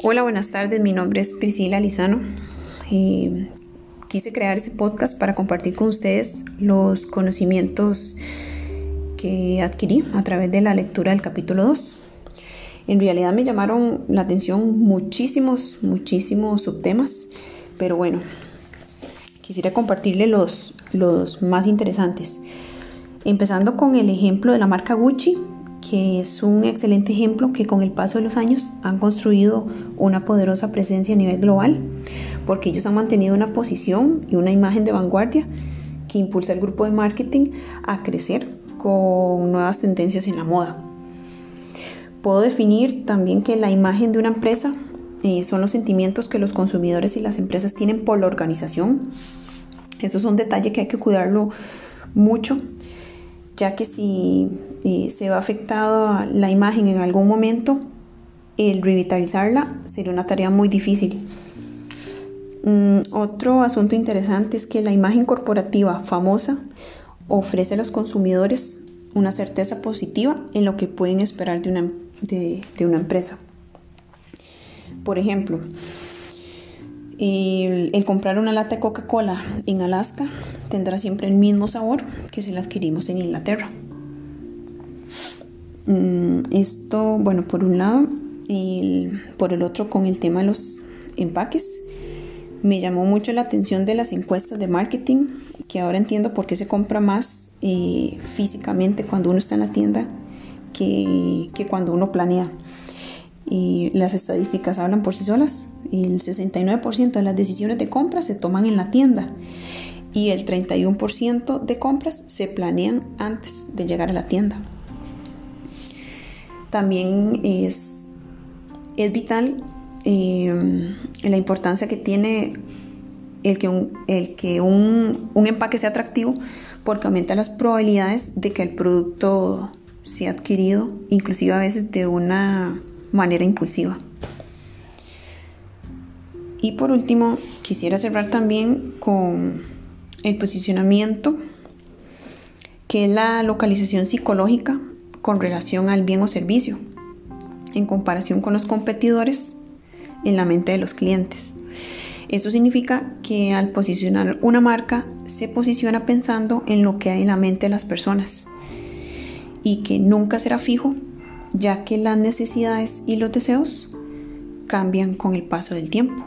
Hola, buenas tardes. Mi nombre es Priscila Lizano. y quise crear este podcast para compartir con ustedes los conocimientos que adquirí a través de la lectura del capítulo 2. En realidad me llamaron la atención muchísimos, muchísimos subtemas, pero bueno, quisiera compartirle los, los más interesantes. Empezando con el ejemplo de la marca Gucci, que es un excelente ejemplo que con el paso de los años han construido una poderosa presencia a nivel global, porque ellos han mantenido una posición y una imagen de vanguardia que impulsa al grupo de marketing a crecer con nuevas tendencias en la moda. Puedo definir también que la imagen de una empresa eh, son los sentimientos que los consumidores y las empresas tienen por la organización. Eso es un detalle que hay que cuidarlo mucho ya que si eh, se va afectado la imagen en algún momento, el revitalizarla sería una tarea muy difícil. Mm, otro asunto interesante es que la imagen corporativa famosa ofrece a los consumidores una certeza positiva en lo que pueden esperar de una, de una empresa. Por ejemplo, el, comprar una lata de Coca-Cola en Alaska tendrá siempre el mismo sabor que si la adquirimos en Inglaterra. Mm, esto, bueno, por un lado, y por el otro con el tema de los empaques. Me llamó mucho la atención de las encuestas de marketing, que ahora entiendo por qué se compra más eh, físicamente cuando uno está en la tienda que, que cuando uno planea y las estadísticas hablan por sí solas. El 69% de las decisiones de compra se toman en la tienda y el 31% de compras se planean antes de llegar a la tienda. También es, es vital eh, la importancia que tiene el que, un, el que un, un empaque sea atractivo porque aumenta las probabilidades de que el producto sea adquirido, inclusive a veces de una manera impulsiva. Y por último, quisiera cerrar también con el posicionamiento, que es la localización psicológica con relación al bien o servicio, en comparación con los competidores en la mente de los clientes. Eso significa que al posicionar una marca se posiciona pensando en lo que hay en la mente de las personas y que nunca será fijo ya que las necesidades y los deseos cambian con el paso del tiempo.